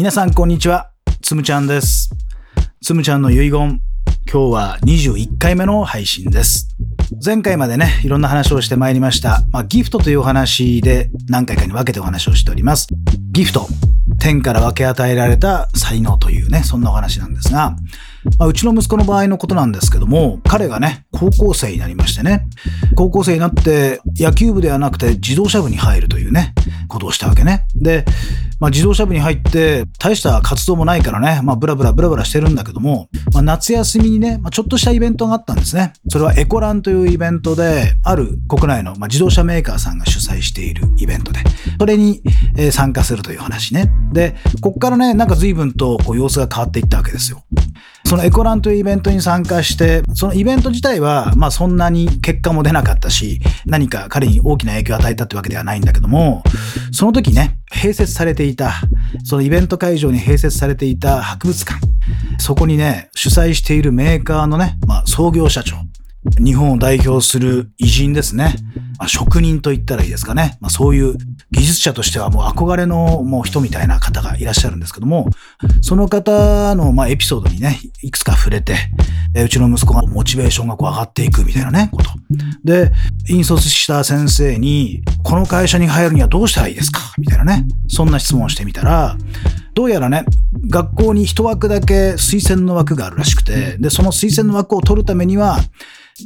皆さんこんにちは。つむちゃんです。つむちゃんの遺言。今日は21回目の配信です。前回までね、いろんな話をしてまいりました。まあ、ギフトというお話で何回かに分けてお話をしております。ギフト。天から分け与えられた才能というね、そんなお話なんですが、まあ、うちの息子の場合のことなんですけども、彼がね、高校生になりましてね、高校生になって野球部ではなくて自動車部に入るというね、ことをしたわけね。で、まあ、自動車部に入って大した活動もないからね、まあ、ブラブラブラブラしてるんだけども、まあ、夏休みにね、まあ、ちょっとしたイベントがあったんですね。それはエコランというイベントで、ある国内の、まあ、自動車メーカーさんが主催しているイベントで、それに、えー参加するという話ね。で、こっからね、なんか随分とこう様子が変わっていったわけですよ。そのエコランというイベントに参加して、そのイベント自体は、まあそんなに結果も出なかったし、何か彼に大きな影響を与えたってわけではないんだけども、その時ね、併設されていた、そのイベント会場に併設されていた博物館、そこにね、主催しているメーカーのね、まあ創業社長、日本を代表する偉人ですね。まあ、職人と言ったらいいですかね。まあ、そういう技術者としてはもう憧れのもう人みたいな方がいらっしゃるんですけども、その方のまあエピソードにね、いくつか触れて、うちの息子がモチベーションがこう上がっていくみたいなね、こと。で、引率した先生に、この会社に入るにはどうしたらいいですか？みたいなね。そんな質問をしてみたら、どうやらね、学校に一枠だけ推薦の枠があるらしくて、で、その推薦の枠を取るためには、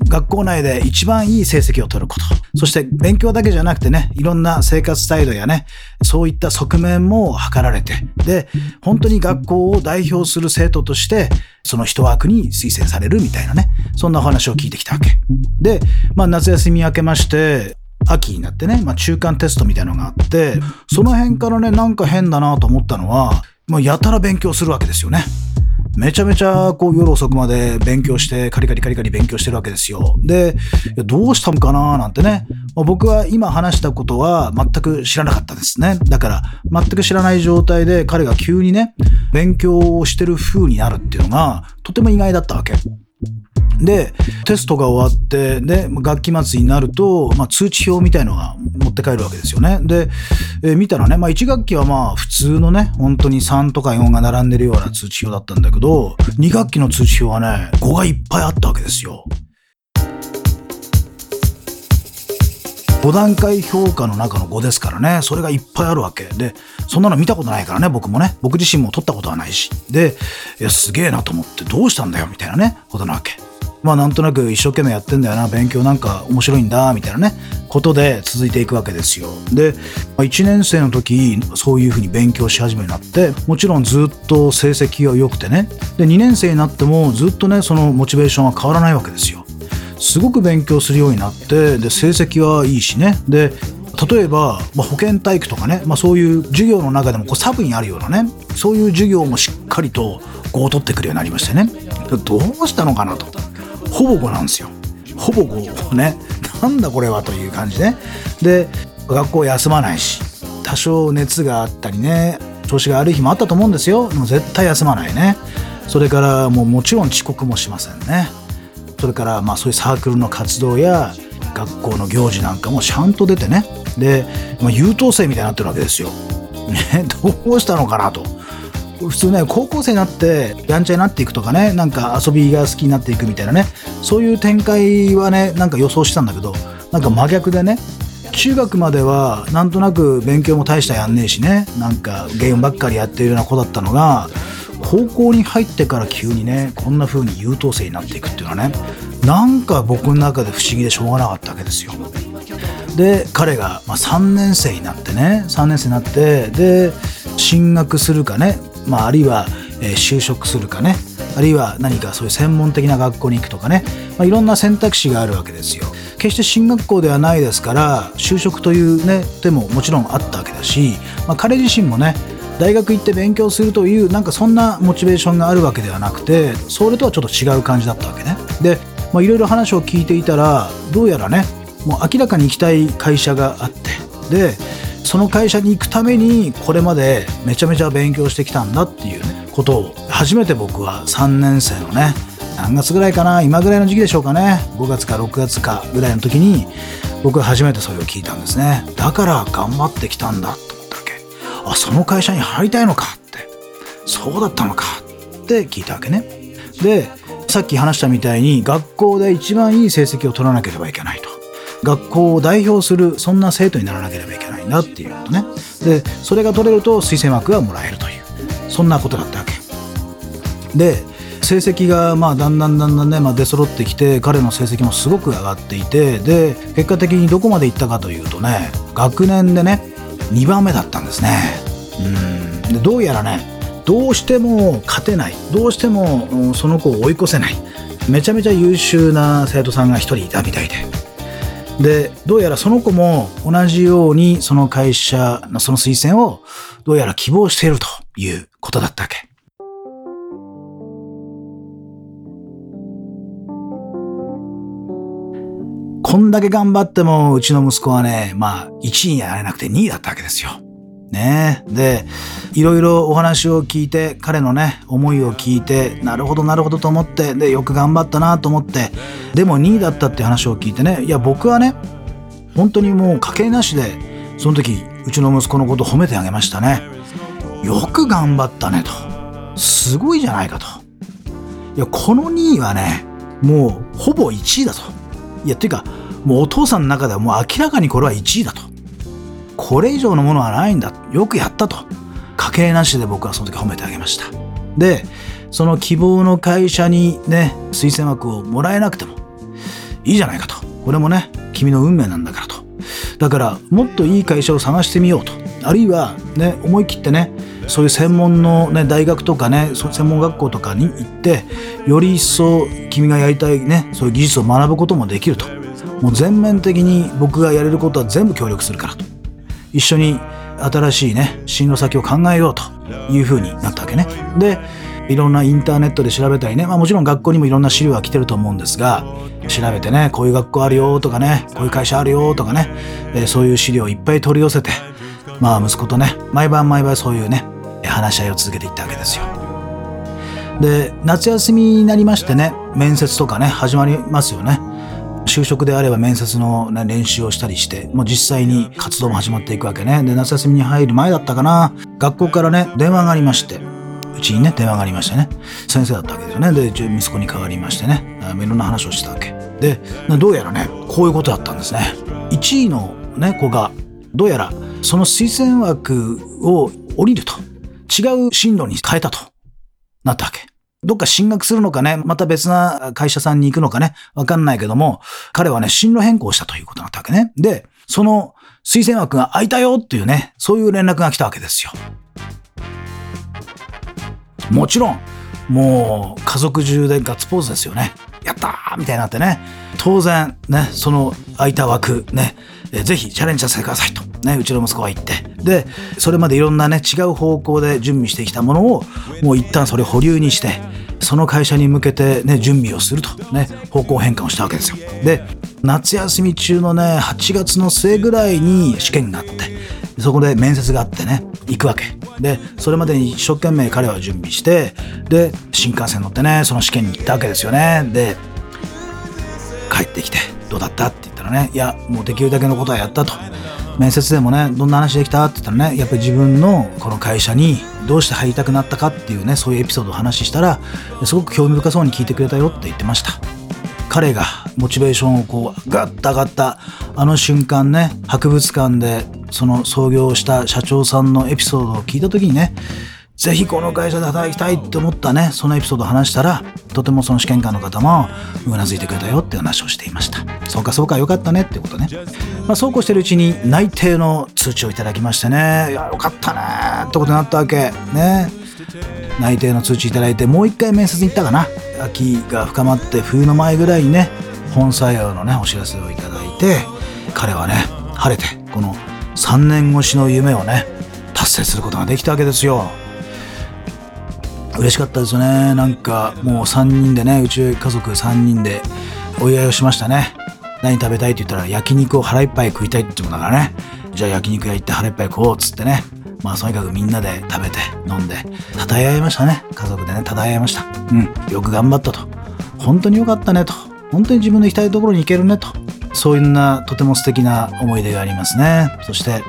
学校内で一番いい成績を取ること。そして勉強だけじゃなくてね、いろんな生活態度やね、そういった側面も図られて、で、本当に学校を代表する生徒として、その一枠に推薦されるみたいなね、そんなお話を聞いてきたわけ。で、まあ夏休み明けまして、秋になってね、まあ中間テストみたいなのがあって、その辺からね、なんか変だなと思ったのは、もうやたら勉強するわけですよね。めちゃめちゃこう夜遅くまで勉強して、カリカリカリカリ勉強してるわけですよ。で、どうしたのかななんてね。まあ僕は今話したことは全く知らなかったですね。だから、全く知らない状態で彼が急にね、勉強をしてる風になるっていうのが、とても意外だったわけ。で、テストが終わって、で、学期末になると、まあ、通知表みたいのが持って帰るわけですよね。で、えー見たらね、まあ、1学期はまあ、普通のね、本当に3とか4が並んでるような通知表だったんだけど、2学期の通知表はね、5がいっぱいあったわけですよ。5段階評価の中の5ですからね、それがいっぱいあるわけ。で、そんなの見たことないからね、僕もね。僕自身も取ったことはないし。で、いや、すげえなと思って、どうしたんだよ、みたいなね、ことなわけ。まあなんとなく一生懸命やってんだよな、勉強なんか面白いんだ、みたいなね、ことで続いていくわけですよ。で、1年生の時、そういうふうに勉強し始めになって、もちろんずっと成績が良くてね、で、2年生になってもずっとね、そのモチベーションは変わらないわけですよ。すごく勉強するようになって、で、成績はいいしね。で、例えば、まあ、保健体育とかね、まあ、そういう授業の中でもこうサブにあるようなね、そういう授業もしっかりと5を取ってくるようになりましてね。どうしたのかなと。ほぼ5なんですよ。ほぼ5ね。なんだこれはという感じね。で、学校休まないし、多少熱があったりね、調子が悪い日もあったと思うんですよ。も絶対休まないね。それからもうもちろん遅刻もしませんね。それからまあそういうサークルの活動や学校の行事なんかもちゃんと出てねで、まあ、優等生みたいになってるわけですよ。ね、どうしたのかなと。普通ね高校生になってやんちゃになっていくとかねなんか遊びが好きになっていくみたいなねそういう展開はねなんか予想したんだけどなんか真逆でね中学まではなんとなく勉強も大したやんねえしねなんかゲームばっかりやってるような子だったのが高校に入ってから急にねこんな風に優等生になっていくっていうのはねなんか僕の中で不思議でしょうがなかったわけですよ。で彼がま3年生になってね3年生になってで進学するかね、まあ、あるいは、え就職するかねあるいは何かそういう専門的な学校に行くとかね、まあ、いろんな選択肢があるわけですよ。決して進学校ではないですから就職というね手ももちろんあったわけだし、まあ、彼自身もね大学行って勉強するというなんかそんなモチベーションがあるわけではなくてそれとはちょっと違う感じだったわけね。でいろいろ話を聞いていたらどうやらねもう明らかに行きたい会社があってでその会社に行くためにこれまでめちゃめちゃ勉強してきたんだっていうことを初めて僕は3年生のね何月ぐらいかな今ぐらいの時期でしょうかね。5月か6月かぐらいの時に僕は初めてそれを聞いたんですね。だから頑張ってきたんだと思ったわけ。あその会社に入りたいのかって。そうだったのかって聞いたわけね。で、さっき話したみたいに学校で一番いい成績を取らなければいけないと。学校を代表するそんな生徒にならなければいけない。んだっていうことね。で、それが取れると推薦枠がもらえるという、そんなことだったわけ。で、成績がまあだんだんだんだんね、まあ、出揃ってきて彼の成績もすごく上がっていてで結果的にどこまで行ったかというとね学年でね2番目だったんですね。うん。でどうやらねどうしても勝てない。どうしてもその子を追い越せない。めちゃめちゃ優秀な生徒さんが1人いたみたいで。でどうやらその子も同じようにその会社のその推薦をどうやら希望しているということだったわけ。こんだけ頑張っても、うちの息子はね、まあ、1位になれなくて2位だったわけですよ。ねで、いろいろお話を聞いて、彼のね、思いを聞いて、なるほどなるほどと思って、で、よく頑張ったなと思って、でも2位だったって話を聞いてね、いや、僕はね、本当にもう家計なしで、その時、うちの息子のこと褒めてあげましたね。よく頑張ったねと。すごいじゃないかと。いや、この2位はね、もうほぼ1位だと。いや、っていうか、もうお父さんの中ではもう明らかにこれは1位だと。これ以上のものはないんだ。よくやったと。家計なしで僕はその時褒めてあげました。で、その希望の会社にね、推薦枠をもらえなくてもいいじゃないかと。これもね、君の運命なんだからと。だから、もっといい会社を探してみようと。あるいは、ね、思い切ってね、そういう専門の、ね、大学とかね、専門学校とかに行って、より一層君がやりたいね、そういう技術を学ぶこともできると。もう全面的に僕がやれることは全部協力するからと。一緒に新しいね、進路先を考えようというふうになったわけね。で、いろんなインターネットで調べたりね、まあもちろん学校にもいろんな資料が来てると思うんですが、調べてね、こういう学校あるよとかね、こういう会社あるよとかね、えー、そういう資料をいっぱい取り寄せて、まあ息子とね、毎晩毎晩そういうね、話し合いを続けていったわけですよ。で、夏休みになりましてね、面接とかね、始まりますよね。就職であれば面接の、ね、練習をしたりして、もう実際に活動も始まっていくわけね。で、夏休みに入る前だったかな、学校からね、電話がありまして、うちにね、電話がありましてね、先生だったわけですよね。で、息子に代わりましてね、いろんな話をしてたわけ。で、どうやらね、こういうことだったんですね。1位のね、子が、どうやら、その推薦枠を降りると、違う進路に変えたとなったわけ。どっか進学するのかね、また別な会社さんに行くのかね、わかんないけども、彼はね、進路変更したということになったわけね。で、その推薦枠が空いたよっていうね、そういう連絡が来たわけですよ。もちろん、もう家族中でガッツポーズですよね。やったーみたいになってね。当然、ね、その空いた枠、ね、えぜひチャレンジさせてくださいと、ね、うちの息子は言って。で、それまでいろんなね、違う方向で準備してきたものを、もう一旦それ保留にして、その会社に向けてね、準備をすると、ね、方向変換をしたわけですよ。で、夏休み中のね、8月の末ぐらいに試験があって、そこで面接があってね、行くわけ。で、それまでに一生懸命彼は準備して、で、新幹線乗ってね、その試験に行ったわけですよね。で、帰ってきて、どうだった？って言ったらね、いや、もうできるだけのことはやったと。面接でもね、どんな話できたって言ったらね、やっぱり自分のこの会社にどうして入りたくなったかっていうね、そういうエピソードを話したら、すごく興味深そうに聞いてくれたよって言ってました。彼がモチベーションをこうガッと上がったあの瞬間ね博物館でその創業した社長さんのエピソードを聞いた時にねぜひこの会社で働きたいって思ったね、そのエピソードを話したら、とてもその試験官の方もうなずいてくれたよって話をしていました。そうかそうかよかったねってことね。まあそうこうしてるうちに内定の通知をいただきましてね、いや、よかったねってことになったわけ。ね。内定の通知いただいて、もう一回面接に行ったかな。秋が深まって冬の前ぐらいにね、本採用のね、お知らせをいただいて、彼はね、晴れて、この3年越しの夢をね、達成することができたわけですよ。嬉しかったですよね。なんかもう3人でね、うち家族3人でお祝いをしましたね。何食べたいって言ったら焼肉を腹いっぱい食いたいって言うもんだからね。じゃあ焼肉屋行って腹いっぱい食おうっつってね。まあとにかくみんなで食べて飲んで、称え合いましたね。家族でね、称え合いました。うん、よく頑張ったと。本当によかったねと。本当に自分の行きたいところに行けるねと。そういうなとても素敵な思い出がありますね。そして、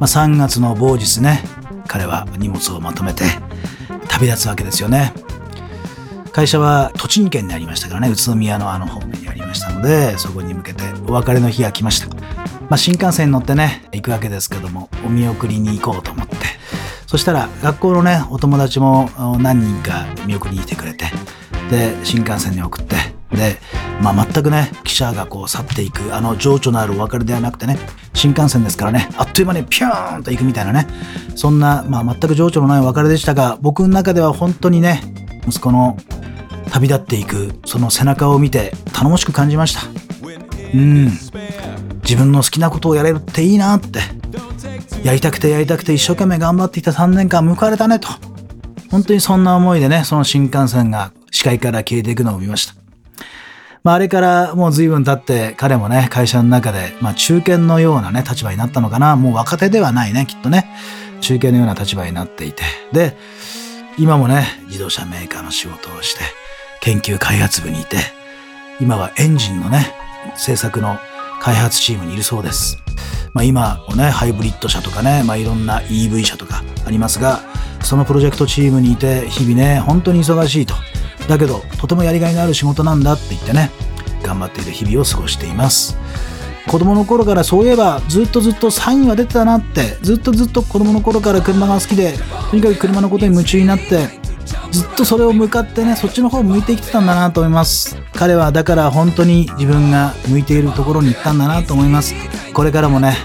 まあ、3月の某日ね、彼は荷物をまとめて旅立つわけですよね。会社は栃木県にありましたからね、宇都宮のあの方面にありましたので、そこに向けてお別れの日が来ました。まあ、新幹線に乗ってね、行くわけですけども、お見送りに行こうと思って、そしたら学校のね、お友達も何人か見送りに来てくれて、で、新幹線に送って、で、まあ、全くね、記者がこう去っていく、あの情緒のあるお別れではなくてね、新幹線ですからね、あっという間にピューンと行くみたいなね、そんな、まあ、全く情緒のないお別れでしたが、僕の中では本当にね、息子の旅立っていく、その背中を見て頼もしく感じました。うん。自分の好きなことをやれるっていいなって。やりたくてやりたくて一生懸命頑張っていた3年間報われたねと。本当にそんな思いでね、その新幹線が視界から消えていくのを見ました。まあ、あれからもう随分経って彼もね、会社の中で、まあ、中堅のようなね、立場になったのかな。もう若手ではないね、きっとね。中堅のような立場になっていて。で、今もね、自動車メーカーの仕事をして、研究開発部にいて、今はエンジンのね、製作の開発チームにいるそうです。まあ、今もね、ハイブリッド車とかね、まあ、いろんな EV 車とかありますが、そのプロジェクトチームにいて、日々ね、本当に忙しいと。だけど、とてもやりがいのある仕事なんだって言ってね、頑張っている日々を過ごしています。子供の頃からそういえばずっとずっとサインは出てたなってずっとずっと子供の頃から車が好きでとにかく車のことに夢中になってずっとそれを向かってねそっちの方向いてきてたんだなと思います彼はだから本当に自分が向いているところに行ったんだなと思いますこれからもね、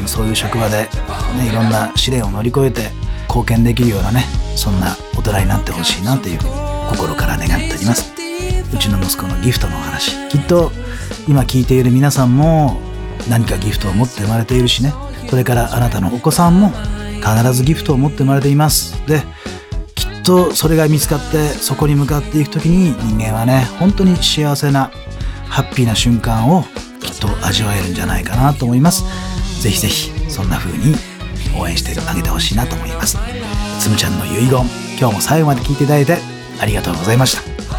うん、そういう職場で、ね、いろんな試練を乗り越えて貢献できるようなねそんな大人になってほしいなというふうに心から願っております。うちの息子のギフトのお話きっと今聞いている皆さんも何かギフトを持って生まれているしね。それからあなたのお子さんも必ずギフトを持って生まれています。できっとそれが見つかってそこに向かっていく時に人間はね本当に幸せなハッピーな瞬間をきっと味わえるんじゃないかなと思います。ぜひぜひそんな風に応援してあげてほしいなと思います。つむちゃんの遺言今日も最後まで聞いていただいてありがとうございました。